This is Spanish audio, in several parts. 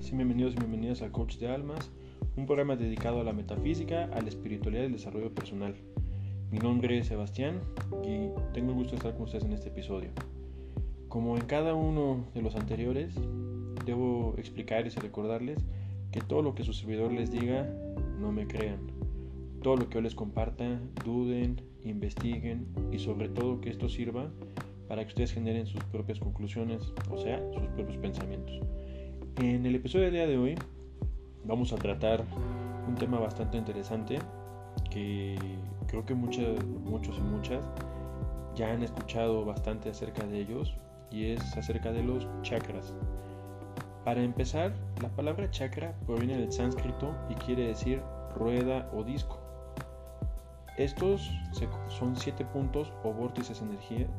Bienvenidos y bienvenidas a Coach de Almas, un programa dedicado a la metafísica, a la espiritualidad y el desarrollo personal. Mi nombre es Sebastián y tengo el gusto de estar con ustedes en este episodio. Como en cada uno de los anteriores, debo explicarles y recordarles que todo lo que su servidor les diga, no me crean. Todo lo que yo les comparta, duden, investiguen y sobre todo que esto sirva para que ustedes generen sus propias conclusiones, o sea, sus propios pensamientos. En el episodio del día de hoy vamos a tratar un tema bastante interesante que creo que muchos y muchas ya han escuchado bastante acerca de ellos y es acerca de los chakras. Para empezar, la palabra chakra proviene del sánscrito y quiere decir rueda o disco. Estos son siete puntos o vórtices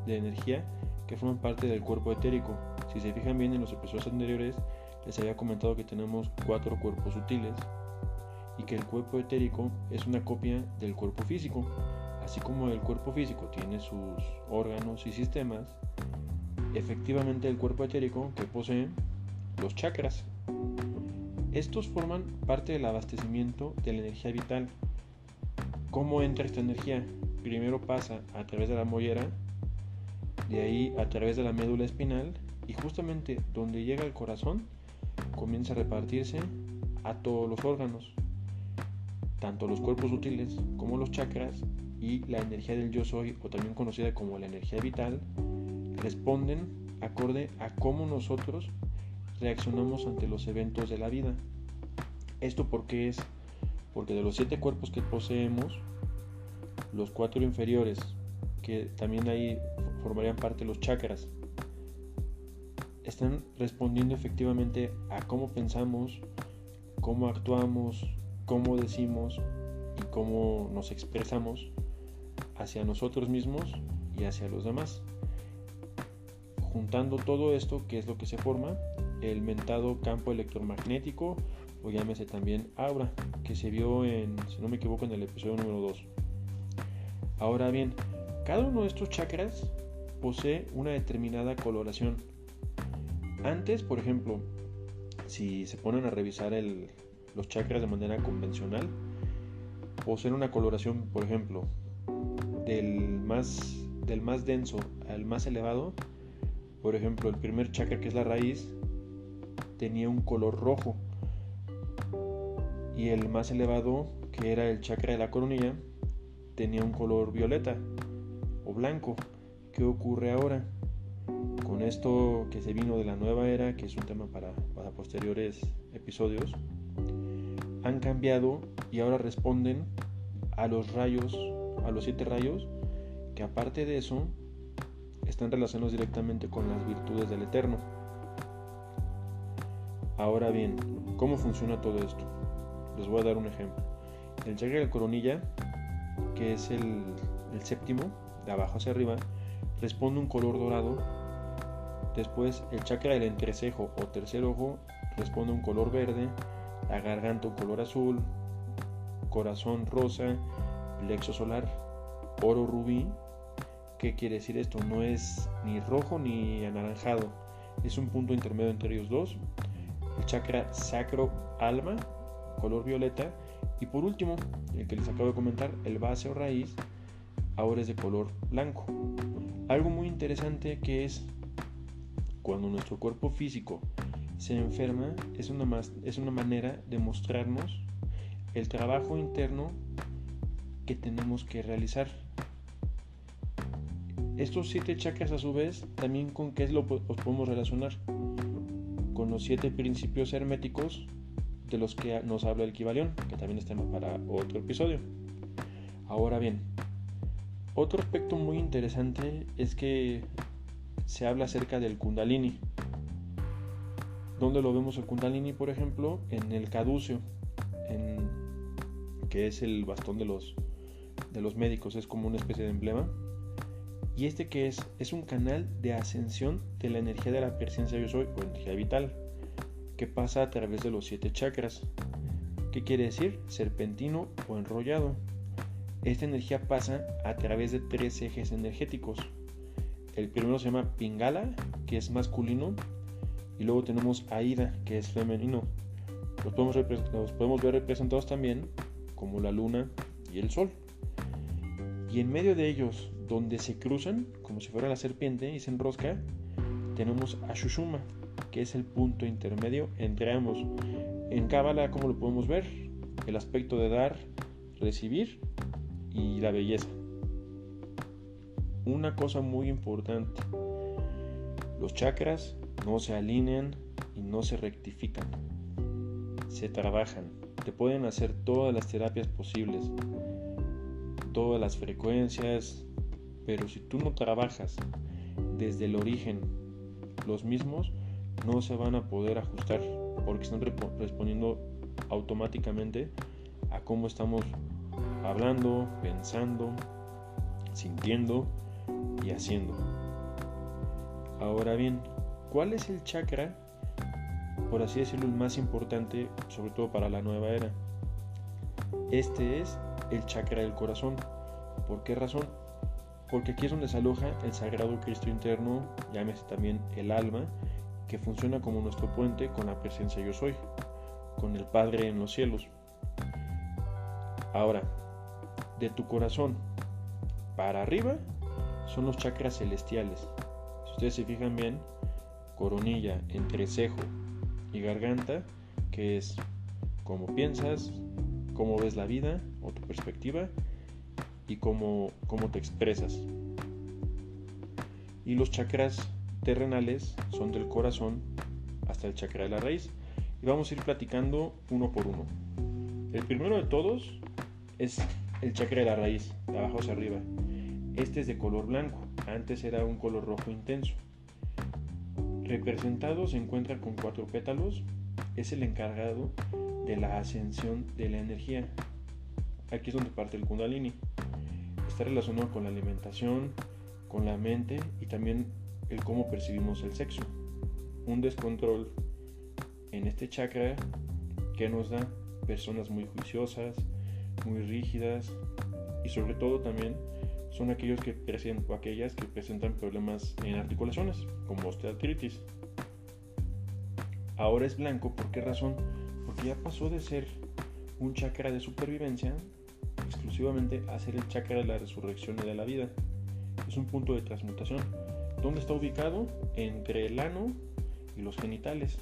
de energía que forman parte del cuerpo etérico. Si se fijan bien en los episodios anteriores, les había comentado que tenemos cuatro cuerpos sutiles y que el cuerpo etérico es una copia del cuerpo físico. Así como el cuerpo físico tiene sus órganos y sistemas, efectivamente el cuerpo etérico que posee los chakras. Estos forman parte del abastecimiento de la energía vital. ¿Cómo entra esta energía? Primero pasa a través de la mollera, de ahí a través de la médula espinal y justamente donde llega el corazón comienza a repartirse a todos los órganos, tanto los cuerpos útiles como los chakras y la energía del yo soy o también conocida como la energía vital responden acorde a cómo nosotros reaccionamos ante los eventos de la vida. ¿Esto por qué es? Porque de los siete cuerpos que poseemos, los cuatro inferiores, que también ahí formarían parte los chakras, están respondiendo efectivamente a cómo pensamos, cómo actuamos, cómo decimos y cómo nos expresamos hacia nosotros mismos y hacia los demás. Juntando todo esto, que es lo que se forma, el mentado campo electromagnético o llámese también aura, que se vio en, si no me equivoco, en el episodio número 2. Ahora bien, cada uno de estos chakras posee una determinada coloración antes, por ejemplo, si se ponen a revisar los chakras de manera convencional, poseen una coloración, por ejemplo, del más, del más denso al más elevado. Por ejemplo, el primer chakra, que es la raíz, tenía un color rojo. Y el más elevado, que era el chakra de la coronilla, tenía un color violeta o blanco. ¿Qué ocurre ahora? Esto que se vino de la nueva era, que es un tema para, posteriores episodios, han cambiado y ahora responden a los rayos, a los siete rayos, que aparte de eso están relacionados directamente con las virtudes del Eterno. Ahora bien, ¿cómo funciona todo esto? Les voy a dar un ejemplo. El chakra de coronilla, que es el, el séptimo, de abajo hacia arriba, responde un color dorado Después el chakra del entrecejo o tercer ojo responde a un color verde, la garganta un color azul, corazón rosa, plexo solar, oro rubí. ¿Qué quiere decir esto? No es ni rojo ni anaranjado, es un punto intermedio entre ellos dos. El chakra sacro alma, color violeta. Y por último, el que les acabo de comentar, el base o raíz, ahora es de color blanco. Algo muy interesante que es cuando nuestro cuerpo físico se enferma es una, es una manera de mostrarnos el trabajo interno que tenemos que realizar. Estos siete chakras a su vez también con qué lo los podemos relacionar con los siete principios herméticos de los que nos habla el Kibalión, que también es tema para otro episodio. Ahora bien, otro aspecto muy interesante es que se habla acerca del kundalini. ¿Dónde lo vemos el kundalini, por ejemplo? En el caducio, en, que es el bastón de los, de los médicos, es como una especie de emblema. ¿Y este que es? Es un canal de ascensión de la energía de la presencia yo soy o energía vital, que pasa a través de los siete chakras. ¿Qué quiere decir? Serpentino o enrollado. Esta energía pasa a través de tres ejes energéticos el primero se llama Pingala, que es masculino, Y luego tenemos a Ida, que es femenino. Los podemos, ver representados también como la luna y el sol. Y en medio de ellos, donde se cruzan, como si fuera la serpiente y se enrosca, tenemos a que es el punto intermedio entre ambos. En Cábala, como lo podemos ver? El aspecto de dar, recibir y la belleza. Una cosa muy importante, los chakras no se alinean y no se rectifican, se trabajan. Te pueden hacer todas las terapias posibles, todas las frecuencias, pero si tú no trabajas desde el origen los mismos, no se van a poder ajustar porque están respondiendo automáticamente a cómo estamos hablando, pensando, sintiendo y haciendo. Ahora bien, ¿cuál es el chakra, por así decirlo, el más importante, sobre todo para la nueva era? Este es el chakra del corazón. ¿Por qué razón? Porque aquí es donde se aloja el sagrado Cristo interno, llámese también el alma, que funciona como nuestro puente con la presencia yo soy, con el Padre en los cielos. Ahora, de tu corazón para arriba son los chakras celestiales. Si ustedes se fijan bien, coronilla, entrecejo y garganta, que es cómo piensas, cómo ves la vida o tu perspectiva y cómo, cómo te expresas. Y los chakras terrenales son del corazón hasta el chakra de la raíz. Y vamos a ir platicando uno por uno. El primero de todos es el chakra de la raíz, de abajo hacia arriba. Este es de color blanco, antes era un color rojo intenso. Representado se encuentra con cuatro pétalos, es el encargado de la ascensión de la energía. Aquí es donde parte el kundalini. Está relacionado con la alimentación, con la mente y también el cómo percibimos el sexo. Un descontrol en este chakra que nos da personas muy juiciosas, muy rígidas y sobre todo también son aquellos que presentan aquellas que presentan problemas en articulaciones como osteoartritis. Ahora es blanco, ¿por qué razón? Porque ya pasó de ser un chakra de supervivencia exclusivamente a ser el chakra de la resurrección y de la vida. Es un punto de transmutación. ¿Dónde está ubicado? Entre el ano y los genitales.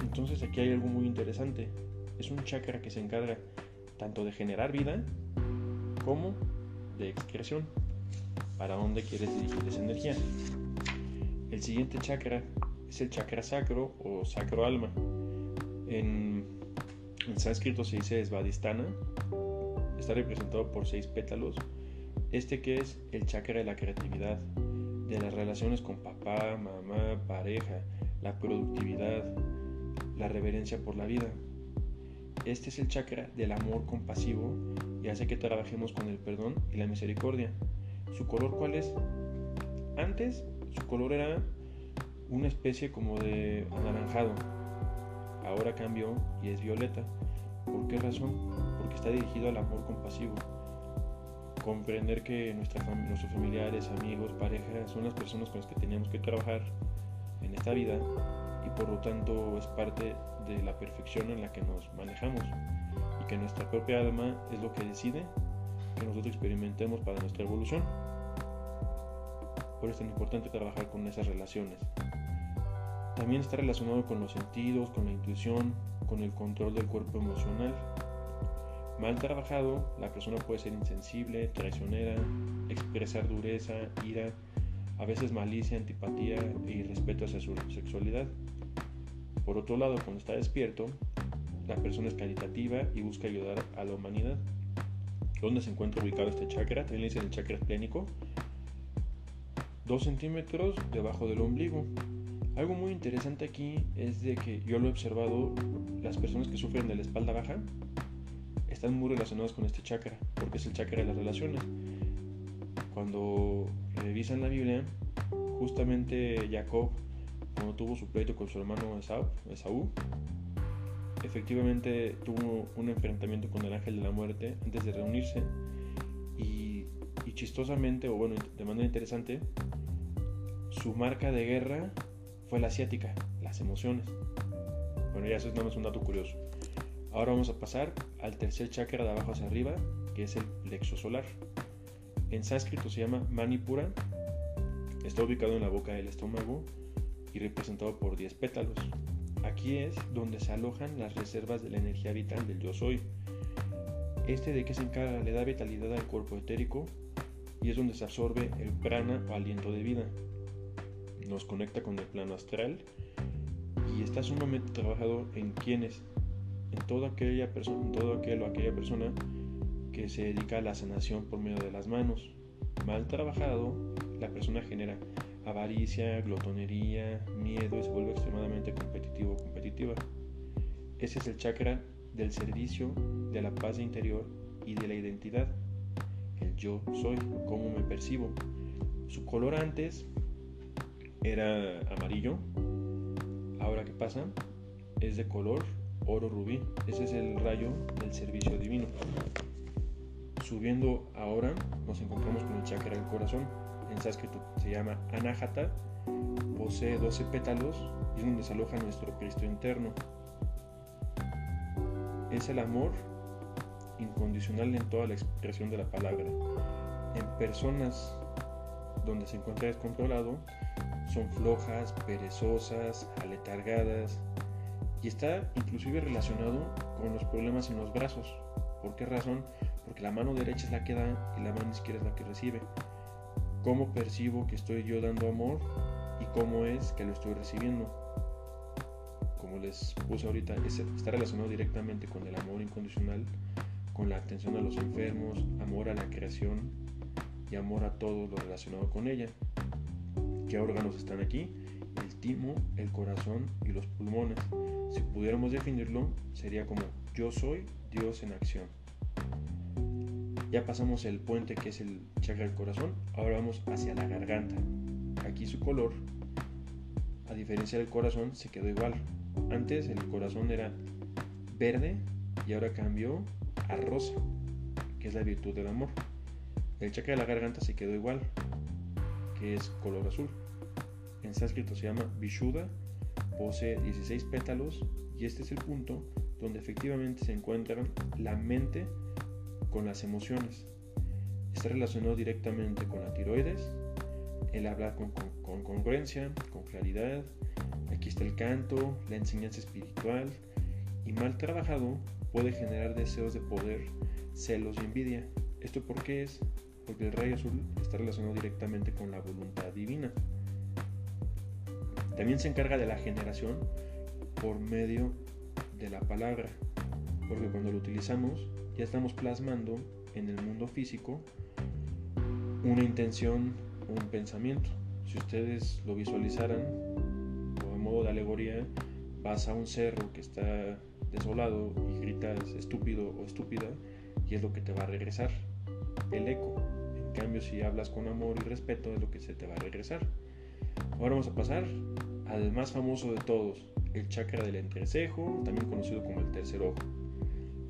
Entonces aquí hay algo muy interesante. Es un chakra que se encarga tanto de generar vida como de excreción. ¿Para dónde quieres dirigir esa energía? El siguiente chakra es el chakra sacro o sacro alma. En, en sánscrito se dice Svadhisthana. Está representado por seis pétalos. Este que es el chakra de la creatividad, de las relaciones con papá, mamá, pareja, la productividad, la reverencia por la vida. Este es el chakra del amor compasivo y hace que trabajemos con el perdón y la misericordia. ¿Su color cuál es? Antes su color era una especie como de anaranjado. Ahora cambió y es violeta. ¿Por qué razón? Porque está dirigido al amor compasivo. Comprender que nuestros familiares, amigos, parejas son las personas con las que tenemos que trabajar en esta vida y por lo tanto es parte de la perfección en la que nos manejamos que nuestra propia alma es lo que decide que nosotros experimentemos para nuestra evolución. Por eso es tan importante trabajar con esas relaciones. También está relacionado con los sentidos, con la intuición, con el control del cuerpo emocional. Mal trabajado, la persona puede ser insensible, traicionera, expresar dureza, ira, a veces malicia, antipatía y respeto hacia su sexualidad. Por otro lado, cuando está despierto, la persona es caritativa y busca ayudar a la humanidad. ¿Dónde se encuentra ubicado este chakra? También le dicen el chakra esplénico. Dos centímetros debajo del ombligo. Algo muy interesante aquí es de que yo lo he observado, las personas que sufren de la espalda baja están muy relacionadas con este chakra, porque es el chakra de las relaciones. Cuando revisan la Biblia, justamente Jacob cuando tuvo su pleito con su hermano Esaú, efectivamente tuvo un enfrentamiento con el ángel de la muerte antes de reunirse y, chistosamente, o bueno, de manera interesante, su marca de guerra fue la asiática, las emociones. Bueno, ya eso es nada más un dato curioso. Ahora vamos a pasar al tercer chakra de abajo hacia arriba, que es el plexo solar. En sánscrito se llama Manipura, está ubicado en la boca del estómago y representado por 10 pétalos. Aquí es donde se alojan las reservas de la energía vital del yo soy. Este de que se encarga le da vitalidad al cuerpo etérico y es donde se absorbe el prana o aliento de vida. Nos conecta con el plano astral y está sumamente trabajado en quienes, en toda aquella persona, en todo aquel o aquella persona que se dedica a la sanación por medio de las manos. Mal trabajado, la persona genera avaricia, glotonería, miedo y se vuelve extremadamente competitivo o competitiva. Ese es el chakra del servicio, de la paz interior y de la identidad. El yo soy, cómo me percibo. Su color antes era amarillo. Ahora qué pasa? Es de color oro rubí. Ese es el rayo del servicio divino. Subiendo ahora nos encontramos con el chakra del corazón en sánscrito se llama Anahata, posee 12 pétalos y es donde se aloja nuestro Cristo interno. Es el amor incondicional en toda la expresión de la palabra. En personas donde se encuentra descontrolado, son flojas, perezosas, aletargadas y está inclusive relacionado con los problemas en los brazos. ¿Por qué razón? Porque la mano derecha es la que da y la mano izquierda es la que recibe cómo percibo que estoy yo dando amor y cómo es que lo estoy recibiendo. Como les puse ahorita, está relacionado directamente con el amor incondicional, con la atención a los enfermos, amor a la creación y amor a todo lo relacionado con ella. ¿Qué órganos están aquí? El timo, el corazón y los pulmones. Si pudiéramos definirlo, sería como yo soy Dios en acción. Ya pasamos el puente que es el chakra del corazón, ahora vamos hacia la garganta. Aquí su color, a diferencia del corazón, se quedó igual. Antes el corazón era verde y ahora cambió a rosa, que es la virtud del amor. El chakra de la garganta se quedó igual, que es color azul. En sánscrito se llama Vishuddha, posee 16 pétalos y este es el punto donde efectivamente se encuentran la mente con las emociones. Está relacionado directamente con la tiroides, el hablar con, congruencia, con claridad. Aquí está el canto, la enseñanza espiritual. Y mal trabajado puede generar deseos de poder, celos y envidia. ¿Esto por qué es? Porque el rayo azul está relacionado directamente con la voluntad divina. También se encarga de la generación por medio de la palabra, porque cuando lo utilizamos ya estamos plasmando en el mundo físico una intención, un pensamiento. Si ustedes lo visualizaran, o en modo de alegoría, vas a un cerro que está desolado y gritas estúpido o estúpida, y es lo que te va a regresar, el eco. En cambio, si hablas con amor y respeto, es lo que se te va a regresar. Ahora vamos a pasar al más famoso de todos, el chakra del entrecejo, también conocido como el tercer ojo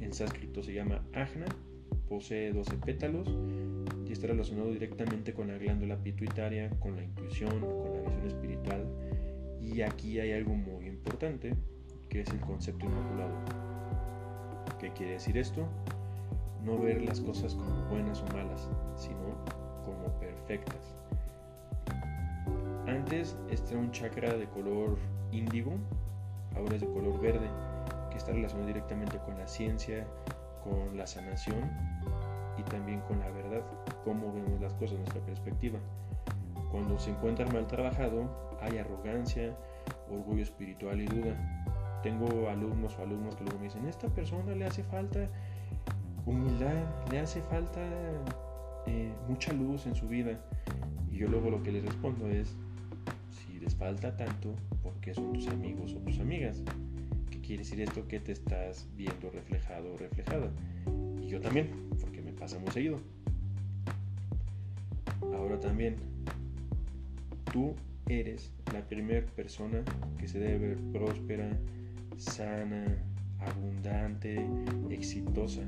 en sánscrito se llama Ajna, posee 12 pétalos y está relacionado directamente con la glándula pituitaria, con la intuición, con la visión espiritual. Y aquí hay algo muy importante, que es el concepto inmaculado. ¿Qué quiere decir esto? No ver las cosas como buenas o malas, sino como perfectas. Antes este era un chakra de color índigo, ahora es de color verde está relacionado directamente con la ciencia, con la sanación y también con la verdad, cómo vemos las cosas, nuestra perspectiva. Cuando se encuentra mal trabajado, hay arrogancia, orgullo espiritual y duda. Tengo alumnos o alumnos que luego me dicen, esta persona le hace falta humildad, le hace falta eh, mucha luz en su vida. Y yo luego lo que les respondo es, si les falta tanto, ¿por qué son tus amigos o tus amigas? Quiere decir esto que te estás viendo reflejado o reflejada. Y yo también, porque me pasa muy seguido. Ahora también, tú eres la primera persona que se debe ver próspera, sana, abundante, exitosa.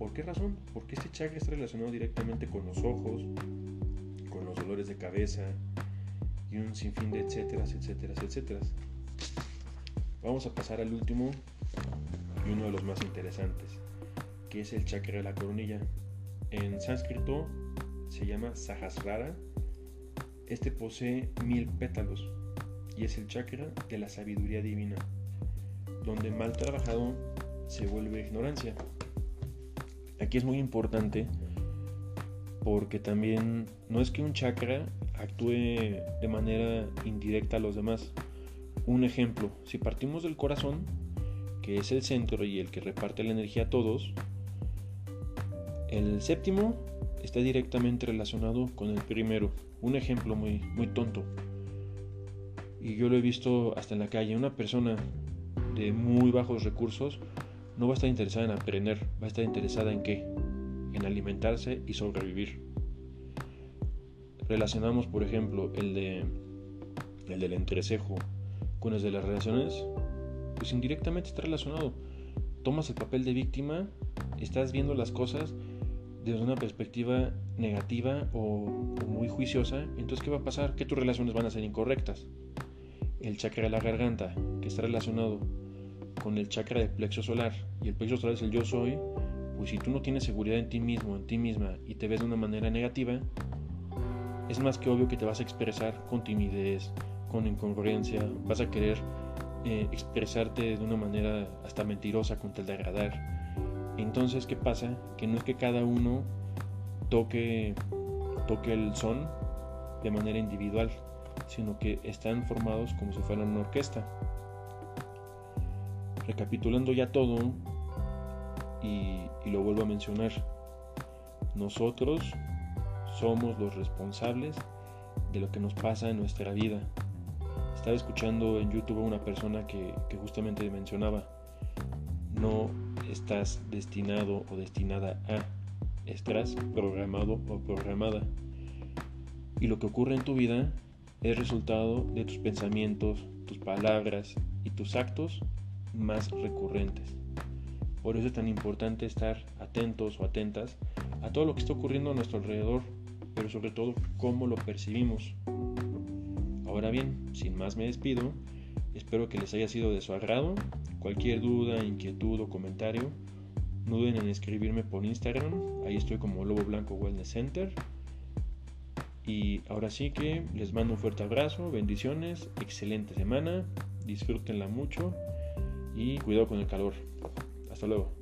¿Por qué razón? Porque este chakra está relacionado directamente con los ojos, con los dolores de cabeza, y un sinfín de etcéteras, etcéteras, etcéteras. Vamos a pasar al último y uno de los más interesantes, que es el chakra de la coronilla. En sánscrito se llama Sahasrara. Este posee mil pétalos y es el chakra de la sabiduría divina, donde mal trabajado se vuelve ignorancia. Aquí es muy importante porque también no es que un chakra actúe de manera indirecta a los demás. Un ejemplo, si partimos del corazón, que es el centro y el que reparte la energía a todos, el séptimo está directamente relacionado con el primero. Un ejemplo muy, muy tonto. Y yo lo he visto hasta en la calle. Una persona de muy bajos recursos no va a estar interesada en aprender, va a estar interesada en qué? En alimentarse y sobrevivir. Relacionamos, por ejemplo, el de el del entrecejo con el de las relaciones, pues indirectamente está relacionado. Tomas el papel de víctima, estás viendo las cosas desde una perspectiva negativa o, muy juiciosa, entonces ¿qué va a pasar? Que tus relaciones van a ser incorrectas. El chakra de la garganta, que está relacionado con el chakra del plexo solar, y el plexo solar es el yo soy, pues si tú no tienes seguridad en ti mismo, en ti misma, y te ves de una manera negativa, es más que obvio que te vas a expresar con timidez, con incongruencia, vas a querer eh, expresarte de una manera hasta mentirosa con tal de agradar. Entonces, ¿qué pasa? Que no es que cada uno toque, toque el son de manera individual, sino que están formados como si fueran una orquesta. Recapitulando ya todo, y, y lo vuelvo a mencionar, nosotros somos los responsables de lo que nos pasa en nuestra vida. Estaba escuchando en YouTube a una persona que, justamente mencionaba, no estás destinado o destinada a, estás programado o programada. Y lo que ocurre en tu vida es resultado de tus pensamientos, tus palabras y tus actos más recurrentes. Por eso es tan importante estar atentos o atentas a todo lo que está ocurriendo a nuestro alrededor, pero sobre todo cómo lo percibimos. Ahora bien, sin más me despido, espero que les haya sido de su agrado Cualquier duda, inquietud o comentario, no duden en escribirme por Instagram. Ahí estoy como Lobo Blanco Wellness Center. Y ahora sí que les mando un fuerte abrazo, bendiciones, excelente semana, disfrútenla mucho y cuidado con el calor. Hasta luego.